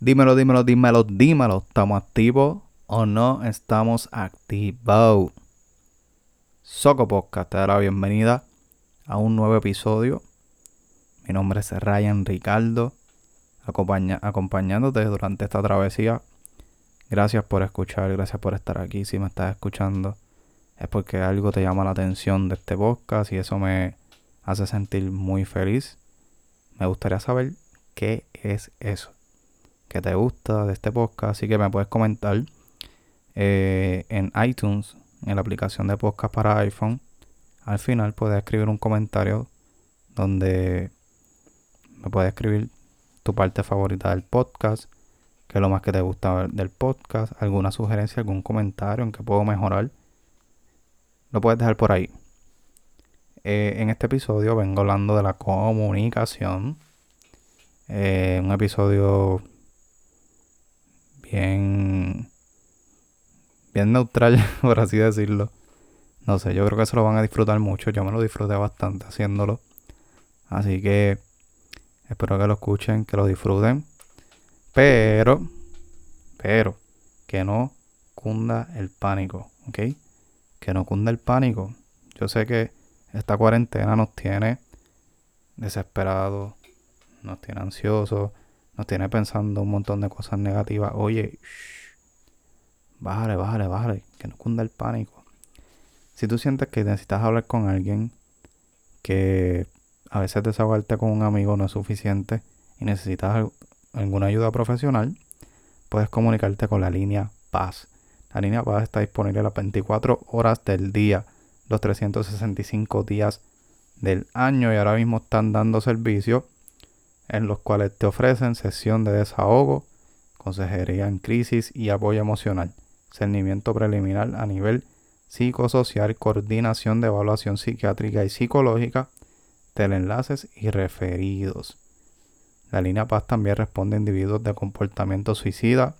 Dímelo, dímelo, dímelo, dímelo. ¿Estamos activos o no estamos activos? Soco Podcast te da la bienvenida a un nuevo episodio. Mi nombre es Ryan Ricardo, acompañándote durante esta travesía. Gracias por escuchar, gracias por estar aquí. Si me estás escuchando, es porque algo te llama la atención de este podcast y eso me hace sentir muy feliz. Me gustaría saber qué es eso que te gusta de este podcast. Así que me puedes comentar eh, en iTunes, en la aplicación de podcast para iPhone. Al final puedes escribir un comentario donde me puedes escribir tu parte favorita del podcast, qué es lo más que te gusta del podcast, alguna sugerencia, algún comentario en que puedo mejorar. Lo puedes dejar por ahí. Eh, en este episodio vengo hablando de la comunicación. Eh, un episodio bien, bien neutral, por así decirlo. No sé, yo creo que se lo van a disfrutar mucho. Yo me lo disfruté bastante haciéndolo. Así que espero que lo escuchen, que lo disfruten. Pero, pero, que no cunda el pánico, ¿ok? Que no cunda el pánico. Yo sé que esta cuarentena nos tiene desesperados, nos tiene ansiosos, nos tiene pensando un montón de cosas negativas. Oye, bájale, bájale, bájale, que no cunda el pánico. Si tú sientes que necesitas hablar con alguien, que a veces desahogarte con un amigo no es suficiente y necesitas alguna ayuda profesional, puedes comunicarte con la línea Paz. La línea Paz está disponible las 24 horas del día, los 365 días del año y ahora mismo están dando servicio en los cuales te ofrecen sesión de desahogo, consejería en crisis y apoyo emocional, cernimiento preliminar a nivel psicosocial, coordinación de evaluación psiquiátrica y psicológica, teleenlaces y referidos. La línea Paz también responde a individuos de comportamiento suicida,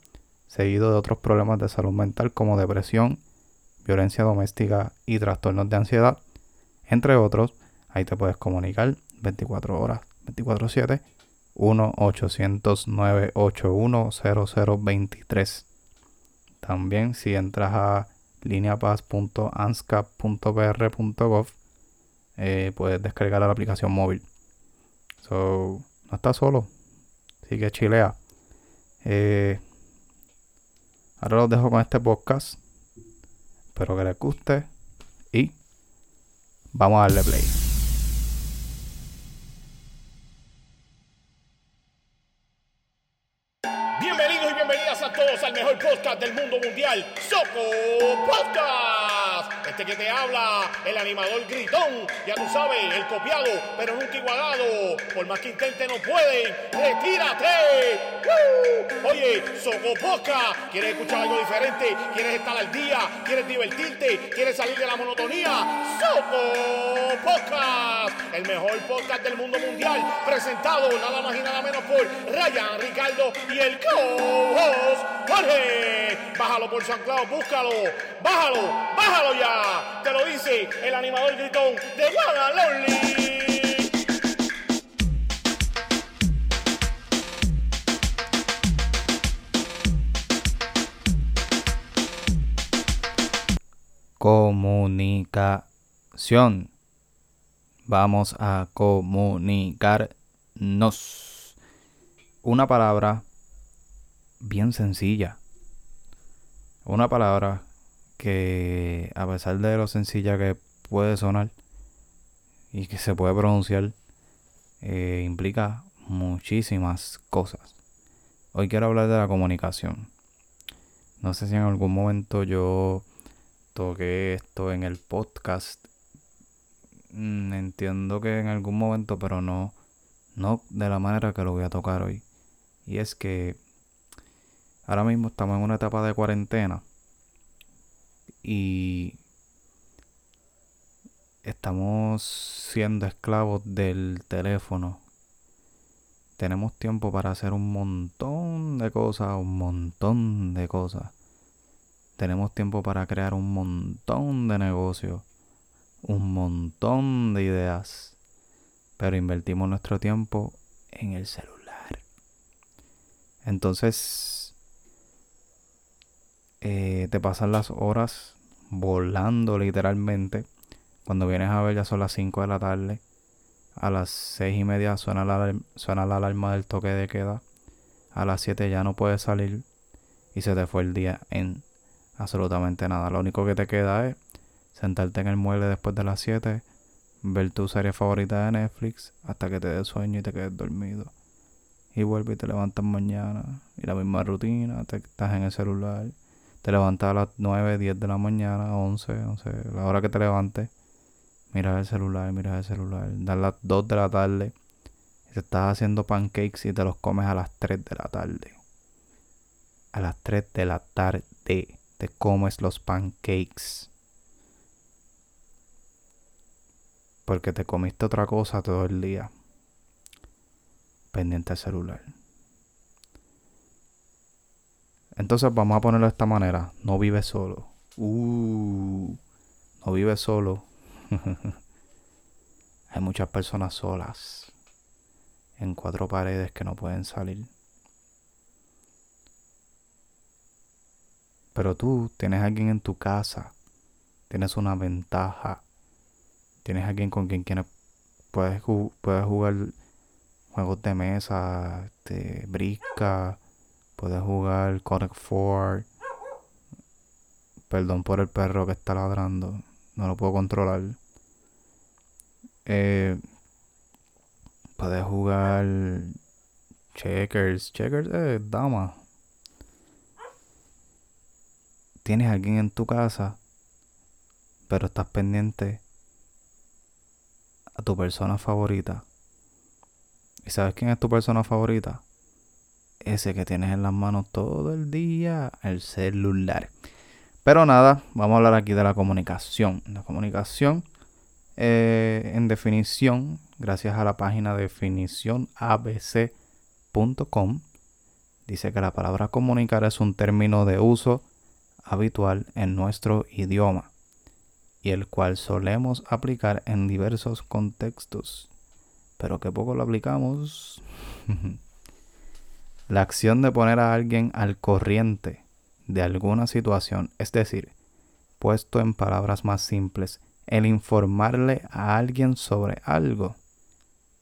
seguido de otros problemas de salud mental como depresión, violencia doméstica y trastornos de ansiedad, entre otros. Ahí te puedes comunicar 24 horas, 24/7 1-800-981-0023. También si entras a lineapaz.anscap.pr.gov eh, puedes descargar la aplicación móvil. So, no estás solo. Sigue chilea. Eh, ahora los dejo con este podcast. Espero que les guste. Y vamos a darle play. Del mundo mundial, Soco Podcast. Este que te habla, el animador gritón, ya tú sabes, el copiado, pero nunca igualado. Por más que intente, no pueden. ¡Retírate! Oye, Soco Podcast, ¿quieres escuchar algo diferente? ¿Quieres estar al día? ¿Quieres divertirte? ¿Quieres salir de la monotonía? Soco Podcast, el mejor podcast del mundo mundial, presentado nada más y nada menos por Ryan, Ricardo y el co-host Jorge. Bájalo por San Claudio, búscalo. Bájalo, bájalo ya. Te lo dice el animador gritón de Lonely. Comunicación. Vamos a comunicarnos. Una palabra bien sencilla. Una palabra que a pesar de lo sencilla que puede sonar y que se puede pronunciar, eh, implica muchísimas cosas. Hoy quiero hablar de la comunicación. No sé si en algún momento yo toqué esto en el podcast. Mm, entiendo que en algún momento, pero no, no de la manera que lo voy a tocar hoy. Y es que ahora mismo estamos en una etapa de cuarentena y estamos siendo esclavos del teléfono. Tenemos tiempo para hacer un montón de cosas, un montón de cosas. Tenemos tiempo para crear un montón de negocios, un montón de ideas. Pero invertimos nuestro tiempo en el celular. Entonces, eh, te pasan las horas volando literalmente. Cuando vienes a ver ya son las 5 de la tarde. A las 6 y media suena la, suena la alarma del toque de queda. A las 7 ya no puedes salir. Y se te fue el día en absolutamente nada. Lo único que te queda es sentarte en el mueble después de las 7, ver tu serie favorita de Netflix hasta que te dé sueño y te quedes dormido. Y vuelves y te levantas mañana. Y la misma rutina, te estás en el celular. Te levantas a las 9, 10 de la mañana, 11, 11, la hora que te levantes. Miras el celular, miras el celular. Dan las 2 de la tarde. Y te estás haciendo pancakes y te los comes a las 3 de la tarde. A las 3 de la tarde te comes los pancakes. Porque te comiste otra cosa todo el día. Pendiente al celular. Entonces vamos a ponerlo de esta manera. No vive solo. Uh, no vive solo. Hay muchas personas solas. En cuatro paredes que no pueden salir. Pero tú tienes a alguien en tu casa. Tienes una ventaja. Tienes a alguien con quien puedes, jugar juegos de mesa, este, brisca, puedes jugar Connect 4. Perdón por el perro que está ladrando, no lo puedo controlar. Eh, puedes jugar checkers, checkers, eh, dama, tienes a alguien en tu casa, pero estás pendiente a tu persona favorita. ¿Y sabes quién es tu persona favorita? Ese que tienes en las manos todo el día, el celular. Pero nada, vamos a hablar aquí de la comunicación. La comunicación, eh, en definición, gracias a la página definicionabc.com, dice que la palabra comunicar es un término de uso habitual en nuestro idioma y el cual solemos aplicar en diversos contextos, pero que poco lo aplicamos. La acción de poner a alguien al corriente de alguna situación, es decir, puesto en palabras más simples, el informarle a alguien sobre algo,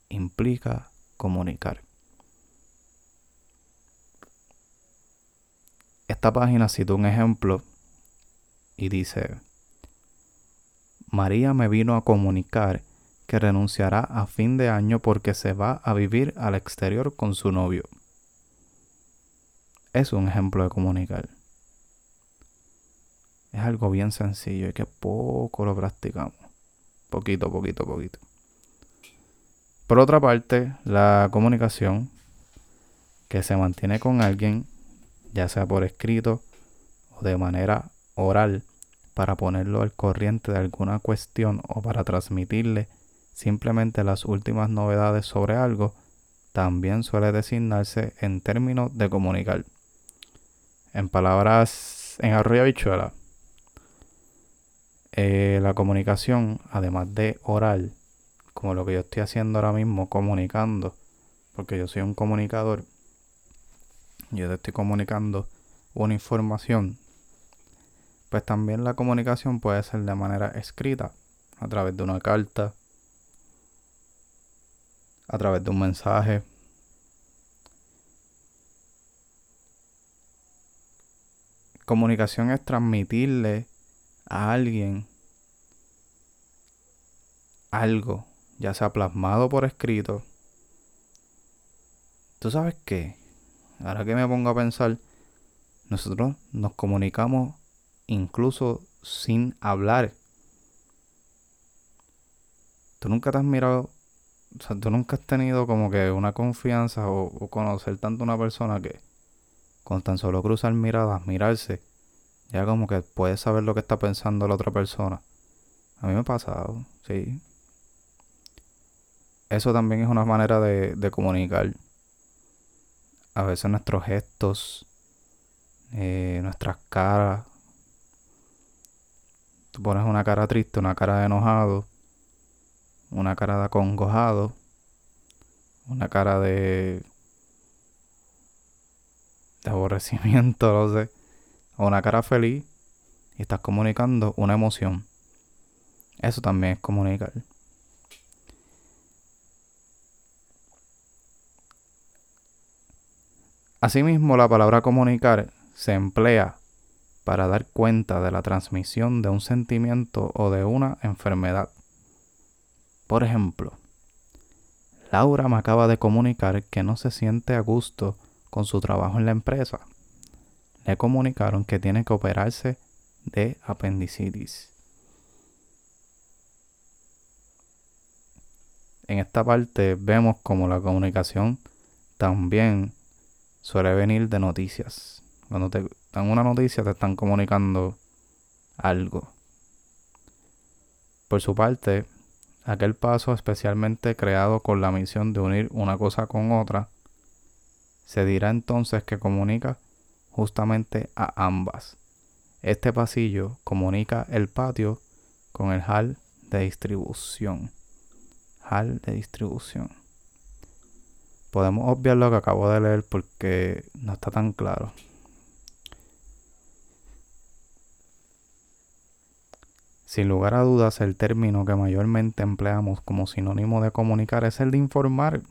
implica comunicar. Esta página cita un ejemplo y dice, María me vino a comunicar que renunciará a fin de año porque se va a vivir al exterior con su novio. Es un ejemplo de comunicar. Es algo bien sencillo y que poco lo practicamos. Poquito, poquito, poquito. Por otra parte, la comunicación que se mantiene con alguien ya sea por escrito o de manera oral, para ponerlo al corriente de alguna cuestión o para transmitirle simplemente las últimas novedades sobre algo, también suele designarse en términos de comunicar. En palabras en arroyo bichuela, eh, la comunicación, además de oral, como lo que yo estoy haciendo ahora mismo, comunicando, porque yo soy un comunicador, yo te estoy comunicando una información, pues también la comunicación puede ser de manera escrita, a través de una carta, a través de un mensaje. Comunicación es transmitirle a alguien algo, ya sea plasmado por escrito. ¿Tú sabes qué? ahora que me pongo a pensar, nosotros nos comunicamos incluso sin hablar. Tú nunca te has mirado, o sea, tú nunca has tenido como que una confianza o, conocer tanto a una persona que con tan solo cruzar miradas, mirarse, ya como que puedes saber lo que está pensando la otra persona. A mí me ha pasado, sí. Eso también es una manera de, comunicar a veces nuestros gestos, eh, nuestras caras. Tú pones una cara triste, una cara de enojado, una cara de acongojado, una cara de de aborrecimiento, no sé, o una cara feliz y estás comunicando una emoción. Eso también es comunicar. Asimismo, la palabra comunicar se emplea para dar cuenta de la transmisión de un sentimiento o de una enfermedad. Por ejemplo, Laura me acaba de comunicar que no se siente a gusto con su trabajo en la empresa. Le comunicaron que tiene que operarse de apendicitis. En esta parte vemos como la comunicación también suele venir de noticias. Cuando te dan una noticia te están comunicando algo. Por su parte, aquel paso especialmente creado con la misión de unir una cosa con otra, se dirá entonces que comunica justamente a ambas. Este pasillo comunica el patio con el hall de distribución. Hall de distribución. Podemos obviar lo que acabo de leer porque no está tan claro. Sin lugar a dudas, el término que mayormente empleamos como sinónimo de comunicar es el de informar.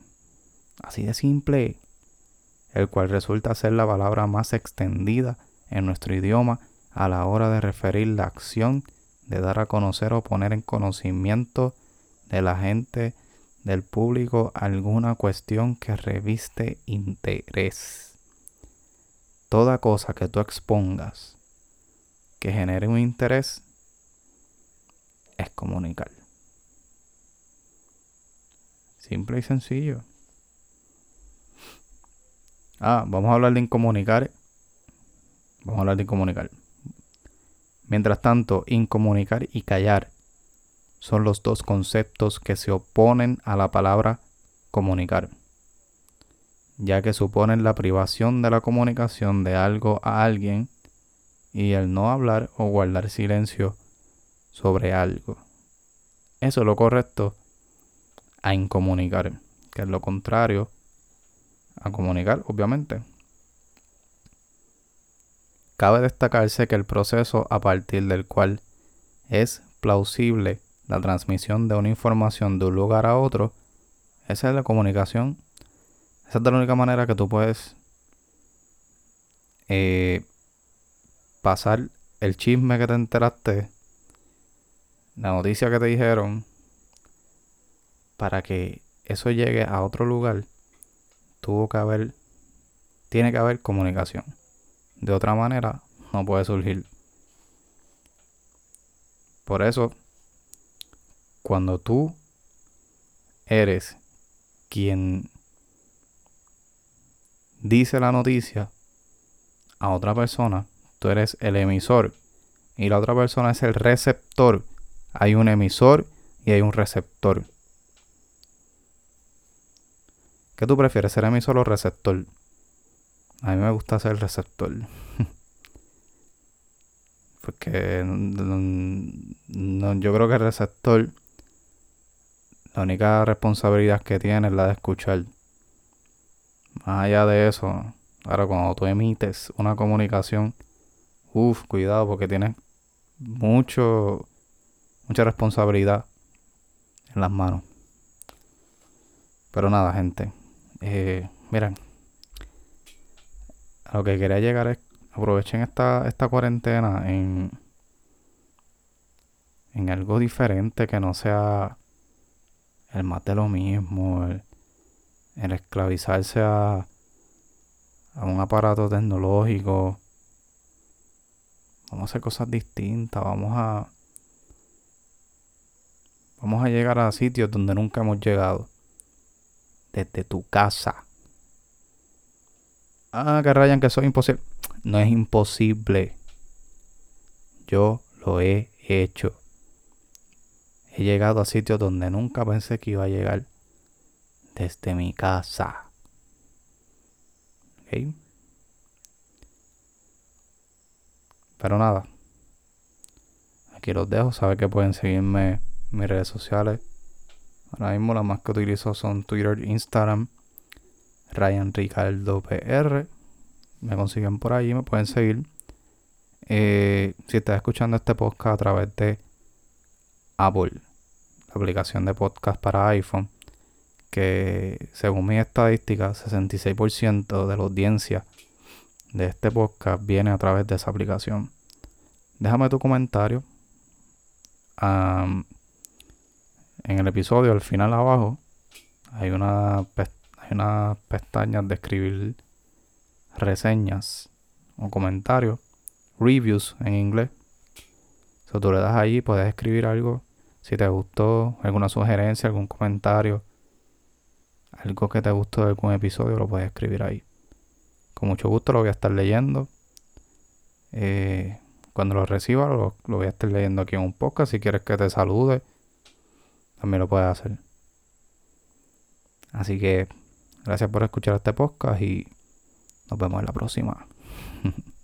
Así de simple. El cual resulta ser la palabra más extendida en nuestro idioma a la hora de referir la acción de dar a conocer o poner en conocimiento de la gente, del público, alguna cuestión que reviste interés. Toda cosa que tú expongas que genere un interés es comunicar. Simple y sencillo. Ah, vamos a hablar de incomunicar. Vamos a hablar de incomunicar. Mientras tanto, incomunicar y callar son los dos conceptos que se oponen a la palabra comunicar, ya que suponen la privación de la comunicación de algo a alguien y el no hablar o guardar silencio sobre algo. Eso es lo correcto a incomunicar, que es lo contrario a comunicar, obviamente. Cabe destacarse que el proceso a partir del cual es plausible la transmisión de una información de un lugar a otro, esa es la comunicación. Esa es la única manera que tú puedes eh, pasar el chisme que te enteraste la noticia que te dijeron, para que eso llegue a otro lugar, tuvo que haber, tiene que haber comunicación. De otra manera, no puede surgir. Por eso, cuando tú eres quien dice la noticia a otra persona, tú eres el emisor y la otra persona es el receptor hay un emisor y hay un receptor. ¿Qué tú prefieres, ser emisor o receptor? A mí me gusta ser receptor. Porque yo creo que el receptor, la única responsabilidad que tiene es la de escuchar. Más allá de eso, ahora cuando tú emites una comunicación, uff, cuidado porque tienes mucho mucha responsabilidad en las manos. Pero nada, gente. Eh, miren, a lo que quería llegar es aprovechen esta, esta cuarentena en, en algo diferente que no sea el más de lo mismo, el, el esclavizarse a, a un aparato tecnológico. Vamos a hacer cosas distintas, vamos a Vamos a llegar a sitios donde nunca hemos llegado. Desde tu casa. Ah, que rayan que eso es imposible. No es imposible. Yo lo he hecho. He llegado a sitios donde nunca pensé que iba a llegar. Desde mi casa. ¿Ok? Pero nada. Aquí los dejo. Saben que pueden seguirme mis redes sociales. Ahora mismo las más que utilizo son Twitter, Instagram, Ryan Ricardo PR. me consiguen por ahí, me pueden seguir. Eh, si estás escuchando este podcast a través de Apple, la aplicación de podcast para iPhone, que según mis estadísticas, 66% de la audiencia de este podcast viene a través de esa aplicación. Déjame tu comentario. En el episodio, al final abajo, hay una, hay una pestaña de escribir reseñas o comentarios, reviews en inglés. Si tú le das ahí, puedes escribir algo. Si te gustó, alguna sugerencia, algún comentario, algo que te gustó de algún episodio, lo puedes escribir ahí. Con mucho gusto lo voy a estar leyendo. Eh, cuando lo reciba, lo, lo, voy a estar leyendo aquí en un podcast. Si quieres que te salude, también lo puedes hacer. Así que gracias por escuchar este podcast y nos vemos en la próxima.